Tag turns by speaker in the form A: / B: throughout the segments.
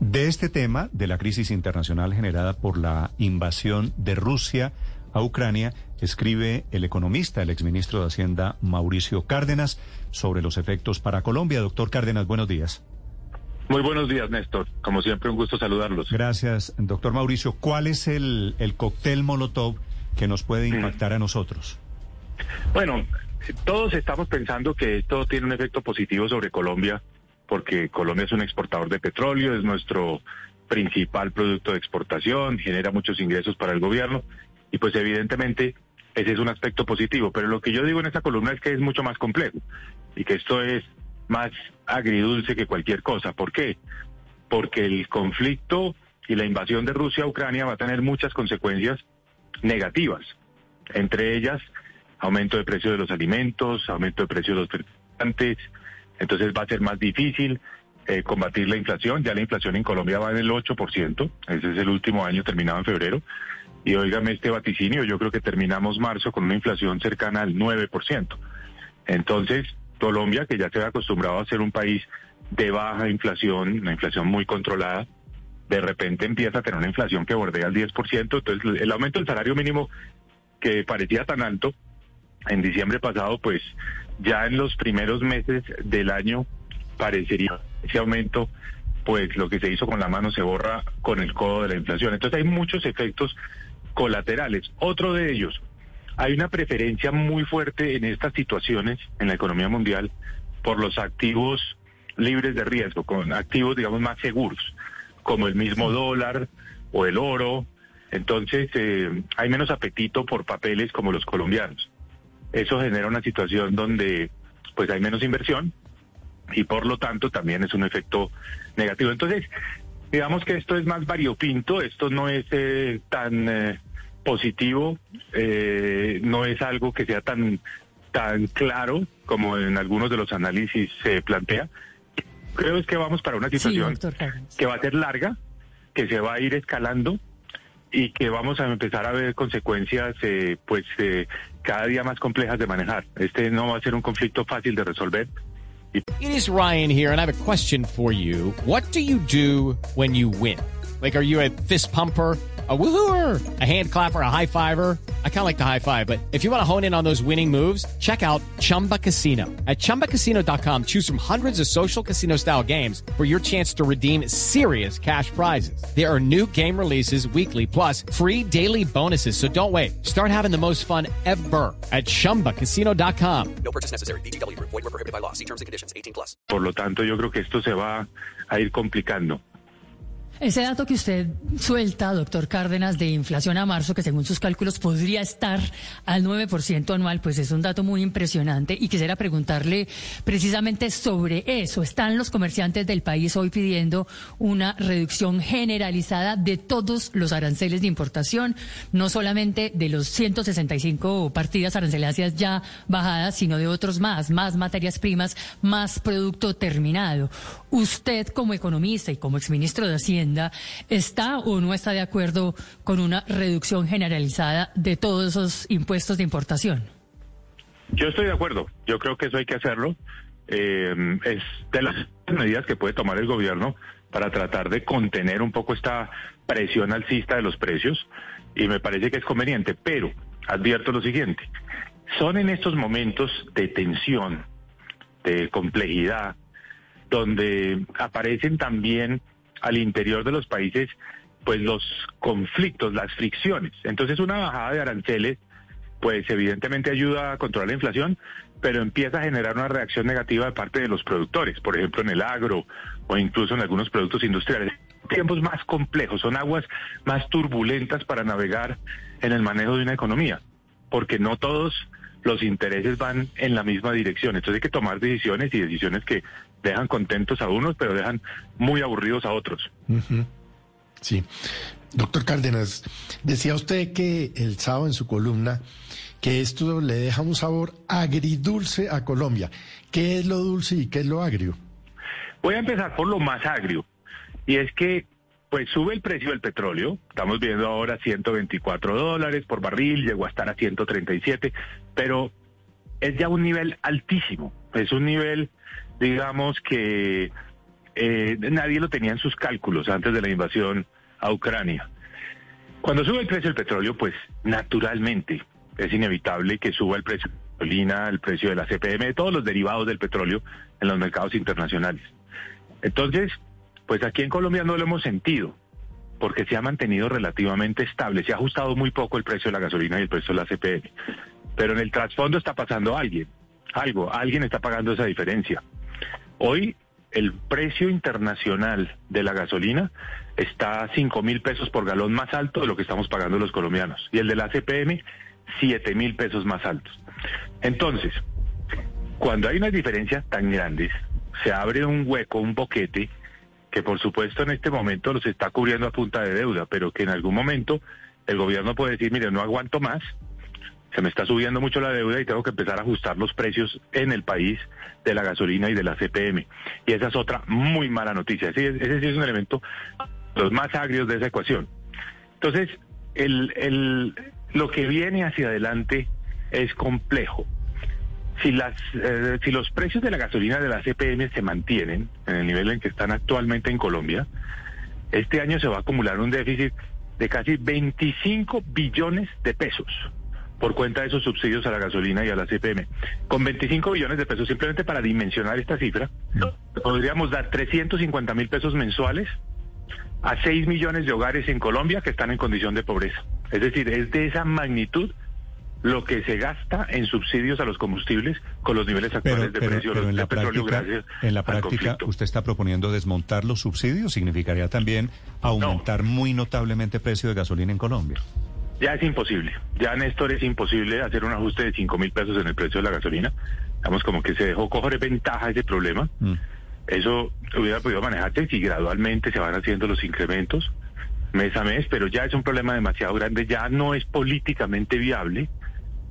A: De este tema, de la crisis internacional generada por la invasión de Rusia a Ucrania, escribe el economista, el exministro de Hacienda, Mauricio Cárdenas, sobre los efectos para Colombia. Doctor Cárdenas, buenos días.
B: Muy buenos días, Néstor. Como siempre, un gusto saludarlos.
A: Gracias, doctor Mauricio. ¿Cuál es el, el cóctel Molotov que nos puede impactar a nosotros?
B: Bueno, todos estamos pensando que esto tiene un efecto positivo sobre Colombia, porque Colombia es un exportador de petróleo, es nuestro principal producto de exportación, genera muchos ingresos para el gobierno, y pues evidentemente ese es un aspecto positivo. Pero lo que yo digo en esta columna es que es mucho más complejo, y que esto es más agridulce que cualquier cosa. ¿Por qué? Porque el conflicto y la invasión de Rusia a Ucrania va a tener muchas consecuencias negativas, entre ellas aumento de precio de los alimentos, aumento de precio de los fertilizantes, entonces va a ser más difícil eh, combatir la inflación, ya la inflación en Colombia va en el 8%, ese es el último año terminado en febrero, y óigame este vaticinio, yo creo que terminamos marzo con una inflación cercana al 9%. Entonces, Colombia, que ya se ha acostumbrado a ser un país de baja inflación, una inflación muy controlada, de repente empieza a tener una inflación que bordea el 10%, entonces el aumento del salario mínimo que parecía tan alto en diciembre pasado, pues ya en los primeros meses del año parecería ese aumento, pues lo que se hizo con la mano se borra con el codo de la inflación. Entonces hay muchos efectos colaterales. Otro de ellos, hay una preferencia muy fuerte en estas situaciones en la economía mundial por los activos libres de riesgo, con activos, digamos, más seguros, como el mismo dólar o el oro. Entonces, eh, hay menos apetito por papeles como los colombianos. Eso genera una situación donde, pues, hay menos inversión y, por lo tanto, también es un efecto negativo. Entonces, digamos que esto es más variopinto, esto no es eh, tan eh, positivo, eh, no es algo que sea tan, tan claro como en algunos de los análisis se plantea. Creo es que vamos para una situación que va a ser larga, que se va a ir escalando y que vamos a empezar a ver consecuencias eh, pues eh, cada día más complejas de manejar. Este no va a ser un conflicto fácil de resolver.
C: It is Ryan here and I have a question for you. What do you do when you win? Like are you a fist pumper? A woohooer, a hand clapper, a high fiver. I kind of like the high five, but if you want to hone in on those winning moves, check out Chumba Casino. At ChumbaCasino.com, choose from hundreds of social casino style games for your chance to redeem serious cash prizes. There are new game releases weekly, plus free daily bonuses. So don't wait. Start having the most fun ever at ChumbaCasino.com.
D: No purchase necessary. BGW. Void were prohibited by law. See terms and conditions. 18 plus.
B: Por lo tanto, yo creo que esto se va a ir complicando.
E: Ese dato que usted suelta, doctor Cárdenas, de inflación a marzo, que según sus cálculos podría estar al 9% anual, pues es un dato muy impresionante y quisiera preguntarle precisamente sobre eso. ¿Están los comerciantes del país hoy pidiendo una reducción generalizada de todos los aranceles de importación, no solamente de los 165 partidas arancelarias ya bajadas, sino de otros más, más materias primas, más producto terminado? Usted como economista y como exministro de Hacienda, ¿está o no está de acuerdo con una reducción generalizada de todos esos impuestos de importación?
B: Yo estoy de acuerdo. Yo creo que eso hay que hacerlo. Eh, es de las medidas que puede tomar el gobierno para tratar de contener un poco esta presión alcista de los precios y me parece que es conveniente, pero advierto lo siguiente, son en estos momentos de tensión, de complejidad, donde aparecen también al interior de los países pues los conflictos, las fricciones. Entonces una bajada de aranceles pues evidentemente ayuda a controlar la inflación, pero empieza a generar una reacción negativa de parte de los productores, por ejemplo en el agro o incluso en algunos productos industriales. Tiempos más complejos, son aguas más turbulentas para navegar en el manejo de una economía, porque no todos los intereses van en la misma dirección. Entonces hay que tomar decisiones y decisiones que dejan contentos a unos, pero dejan muy aburridos a otros.
F: Sí. Doctor Cárdenas, decía usted que el sábado en su columna que esto le deja un sabor agridulce a Colombia. ¿Qué es lo dulce y qué es lo agrio?
B: Voy a empezar por lo más agrio, y es que pues sube el precio del petróleo, estamos viendo ahora 124 dólares por barril, llegó a estar a 137, pero es ya un nivel altísimo, es un nivel, digamos, que eh, nadie lo tenía en sus cálculos antes de la invasión a Ucrania. Cuando sube el precio del petróleo, pues naturalmente es inevitable que suba el precio de la gasolina, el precio de la CPM, de todos los derivados del petróleo en los mercados internacionales. Entonces, pues aquí en Colombia no lo hemos sentido, porque se ha mantenido relativamente estable, se ha ajustado muy poco el precio de la gasolina y el precio de la CPM. Pero en el trasfondo está pasando alguien, algo, alguien está pagando esa diferencia. Hoy el precio internacional de la gasolina está a 5 mil pesos por galón más alto de lo que estamos pagando los colombianos. Y el de la CPM, 7 mil pesos más altos. Entonces, cuando hay unas diferencias tan grandes, se abre un hueco, un boquete, que por supuesto en este momento los está cubriendo a punta de deuda, pero que en algún momento el gobierno puede decir, mire, no aguanto más, se me está subiendo mucho la deuda y tengo que empezar a ajustar los precios en el país de la gasolina y de la CPM. Y esa es otra muy mala noticia. Ese, ese sí es un elemento, los más agrios de esa ecuación. Entonces, el, el, lo que viene hacia adelante es complejo. Si, las, eh, si los precios de la gasolina de la CPM se mantienen en el nivel en que están actualmente en Colombia, este año se va a acumular un déficit de casi 25 billones de pesos por cuenta de esos subsidios a la gasolina y a la CPM. Con 25 billones de pesos, simplemente para dimensionar esta cifra, podríamos dar 350 mil pesos mensuales a 6 millones de hogares en Colombia que están en condición de pobreza. Es decir, es de esa magnitud lo que se gasta en subsidios a los combustibles con los niveles actuales de precio
A: en
B: de
A: la
B: petróleo
A: práctica,
B: gracias
A: en la práctica
B: conflicto.
A: usted está proponiendo desmontar los subsidios, significaría también aumentar muy notablemente el precio de gasolina en Colombia.
B: Ya es imposible. Ya, Néstor, es imposible hacer un ajuste de 5 mil pesos en el precio de la gasolina. Digamos, como que se dejó coger ventaja ese problema.
A: Mm.
B: Eso hubiera podido manejarse si gradualmente se van haciendo los incrementos mes a mes, pero ya es un problema demasiado grande. Ya no es políticamente viable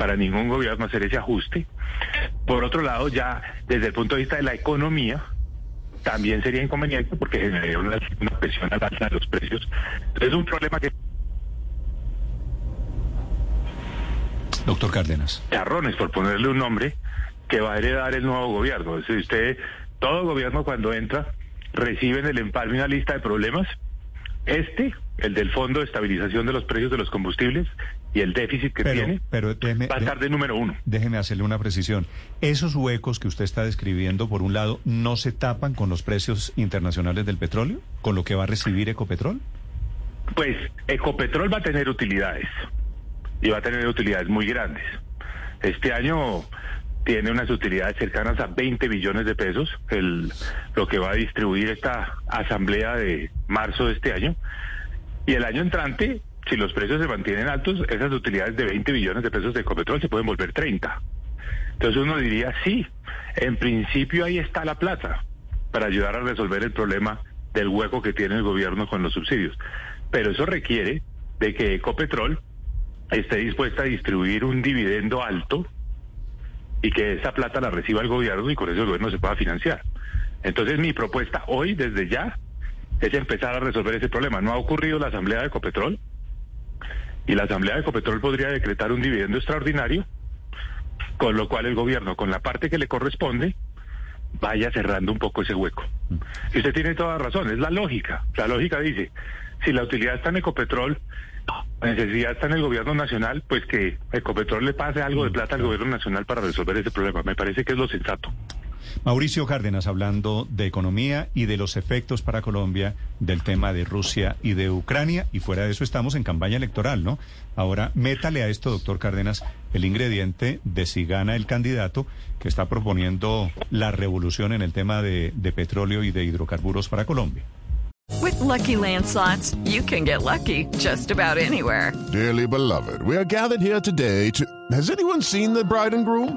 B: para ningún gobierno hacer ese ajuste. Por otro lado, ya desde el punto de vista de la economía, también sería inconveniente porque generaría una, una presión al alza de los precios. Entonces es un problema que
A: Doctor Cárdenas.
B: Charrones, por ponerle un nombre, que va a heredar el nuevo gobierno. Decir, usted, todo gobierno cuando entra, recibe en el empalme una lista de problemas. Este, el del Fondo de Estabilización de los Precios de los Combustibles y el déficit que
A: Pero,
B: tiene,
A: pero déjeme,
B: va a estar de número uno.
A: déjeme hacerle una precisión. Esos huecos que usted está describiendo, por un lado, ¿no se tapan con los precios internacionales del petróleo? ¿Con lo que va a recibir Ecopetrol?
B: Pues Ecopetrol va a tener utilidades y va a tener utilidades muy grandes. Este año tiene unas utilidades cercanas a 20 billones de pesos, el, lo que va a distribuir esta asamblea de marzo de este año. Y el año entrante, si los precios se mantienen altos, esas utilidades de 20 billones de pesos de Ecopetrol se pueden volver 30. Entonces uno diría, sí, en principio ahí está la plata para ayudar a resolver el problema del hueco que tiene el gobierno con los subsidios. Pero eso requiere de que Ecopetrol esté dispuesta a distribuir un dividendo alto y que esa plata la reciba el gobierno y con eso el gobierno se pueda financiar. Entonces mi propuesta hoy, desde ya, es empezar a resolver ese problema. No ha ocurrido la asamblea de Ecopetrol y la asamblea de Ecopetrol podría decretar un dividendo extraordinario, con lo cual el gobierno, con la parte que le corresponde, vaya cerrando un poco ese hueco. Y usted tiene toda razón, es la lógica. La lógica dice, si la utilidad está en Ecopetrol, la necesidad está en el gobierno nacional, pues que Ecopetrol le pase algo de plata al gobierno nacional para resolver ese problema. Me parece que es lo sensato.
A: Mauricio Cárdenas hablando de economía y de los efectos para Colombia del tema de Rusia y de Ucrania. Y fuera de eso estamos en campaña electoral, ¿no? Ahora, métale a esto, doctor Cárdenas, el ingrediente de si gana el candidato que está proponiendo la revolución en el tema de, de petróleo y de hidrocarburos para Colombia.
G: With Lucky Land slots, you can get lucky just about anywhere.
H: Dearly beloved, we are gathered here today to. Has anyone seen the bride and groom?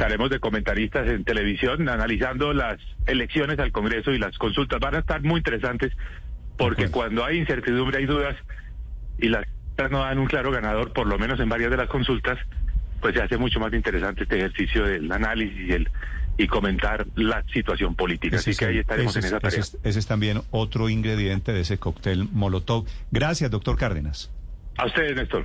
B: Estaremos de comentaristas en televisión analizando las elecciones al Congreso y las consultas. Van a estar muy interesantes porque cuando hay incertidumbre hay dudas y las no dan un claro ganador, por lo menos en varias de las consultas, pues se hace mucho más interesante este ejercicio del análisis y, el, y comentar la situación política.
A: Ese
B: Así que
A: es-
B: ahí estaremos
A: ese
B: en
A: es-
B: esa tarea.
A: Ese es, ese es también otro ingrediente de ese cóctel Molotov. Gracias, doctor Cárdenas.
B: A ustedes, Néstor.